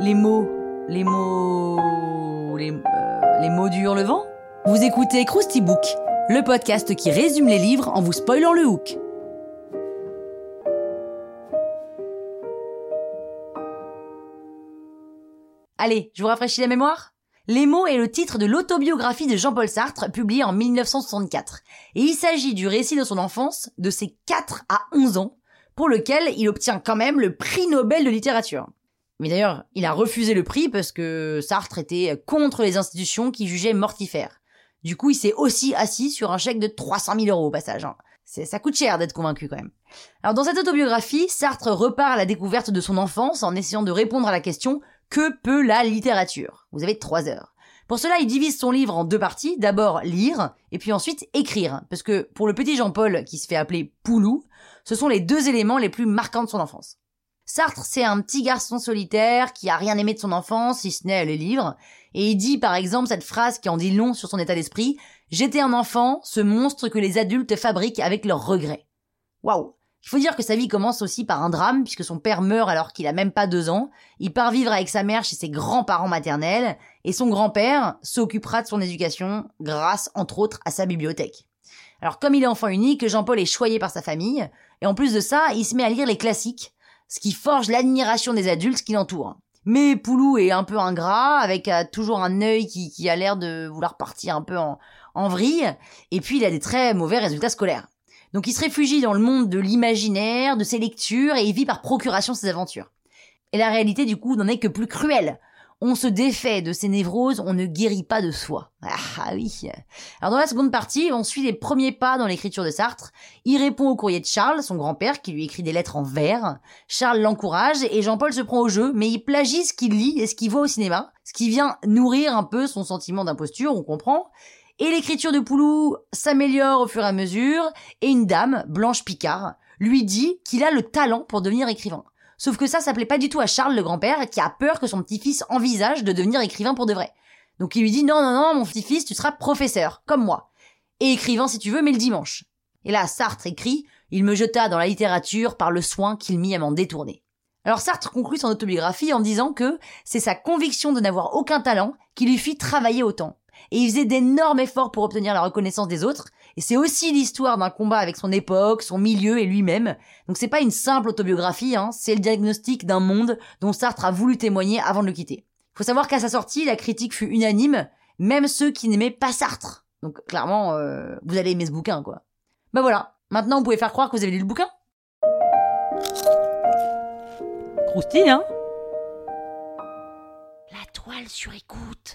Les mots, les mots, les, euh, les mots du hurlevent Vous écoutez Krusty Book, le podcast qui résume les livres en vous spoilant le hook. Allez, je vous rafraîchis la mémoire les mots est le titre de l'autobiographie de Jean-Paul Sartre, publiée en 1964. Et il s'agit du récit de son enfance, de ses 4 à 11 ans, pour lequel il obtient quand même le prix Nobel de littérature. Mais d'ailleurs, il a refusé le prix parce que Sartre était contre les institutions qui jugeaient mortifères. Du coup, il s'est aussi assis sur un chèque de 300 000 euros au passage. Hein. Ça coûte cher d'être convaincu quand même. Alors dans cette autobiographie, Sartre repart à la découverte de son enfance en essayant de répondre à la question que peut la littérature? Vous avez trois heures. Pour cela, il divise son livre en deux parties. D'abord lire, et puis ensuite écrire. Parce que pour le petit Jean-Paul, qui se fait appeler Poulou, ce sont les deux éléments les plus marquants de son enfance. Sartre, c'est un petit garçon solitaire qui a rien aimé de son enfance, si ce n'est les livres. Et il dit par exemple cette phrase qui en dit long sur son état d'esprit. J'étais un enfant, ce monstre que les adultes fabriquent avec leurs regrets. Waouh il faut dire que sa vie commence aussi par un drame, puisque son père meurt alors qu'il a même pas deux ans. Il part vivre avec sa mère chez ses grands-parents maternels, et son grand-père s'occupera de son éducation grâce, entre autres, à sa bibliothèque. Alors comme il est enfant unique, Jean-Paul est choyé par sa famille, et en plus de ça, il se met à lire les classiques, ce qui forge l'admiration des adultes qui l'entourent. Mais Poulou est un peu ingrat, avec euh, toujours un œil qui, a l'air de vouloir partir un peu en, en vrille, et puis il a des très mauvais résultats scolaires. Donc il se réfugie dans le monde de l'imaginaire, de ses lectures, et il vit par procuration ses aventures. Et la réalité du coup n'en est que plus cruelle. On se défait de ses névroses, on ne guérit pas de soi. Ah oui. Alors dans la seconde partie, on suit les premiers pas dans l'écriture de Sartre. Il répond au courrier de Charles, son grand-père, qui lui écrit des lettres en vers. Charles l'encourage et Jean-Paul se prend au jeu, mais il plagie ce qu'il lit et ce qu'il voit au cinéma, ce qui vient nourrir un peu son sentiment d'imposture, on comprend. Et l'écriture de Poulou s'améliore au fur et à mesure, et une dame, Blanche Picard, lui dit qu'il a le talent pour devenir écrivain. Sauf que ça, ça plaît pas du tout à Charles le grand-père, qui a peur que son petit-fils envisage de devenir écrivain pour de vrai. Donc il lui dit non, non, non, mon petit-fils, tu seras professeur, comme moi. Et écrivain si tu veux, mais le dimanche. Et là, Sartre écrit, il me jeta dans la littérature par le soin qu'il mit à m'en détourner. Alors Sartre conclut son autobiographie en disant que c'est sa conviction de n'avoir aucun talent qui lui fit travailler autant et il faisait d'énormes efforts pour obtenir la reconnaissance des autres. Et c'est aussi l'histoire d'un combat avec son époque, son milieu et lui-même. Donc c'est pas une simple autobiographie, hein, c'est le diagnostic d'un monde dont Sartre a voulu témoigner avant de le quitter. Faut savoir qu'à sa sortie, la critique fut unanime, même ceux qui n'aimaient pas Sartre. Donc clairement, euh, vous allez aimer ce bouquin, quoi. Bah voilà, maintenant vous pouvez faire croire que vous avez lu le bouquin. Croustille, hein La toile sur écoute.